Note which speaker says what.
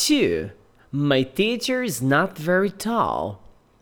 Speaker 1: 2. My teacher is not very tall.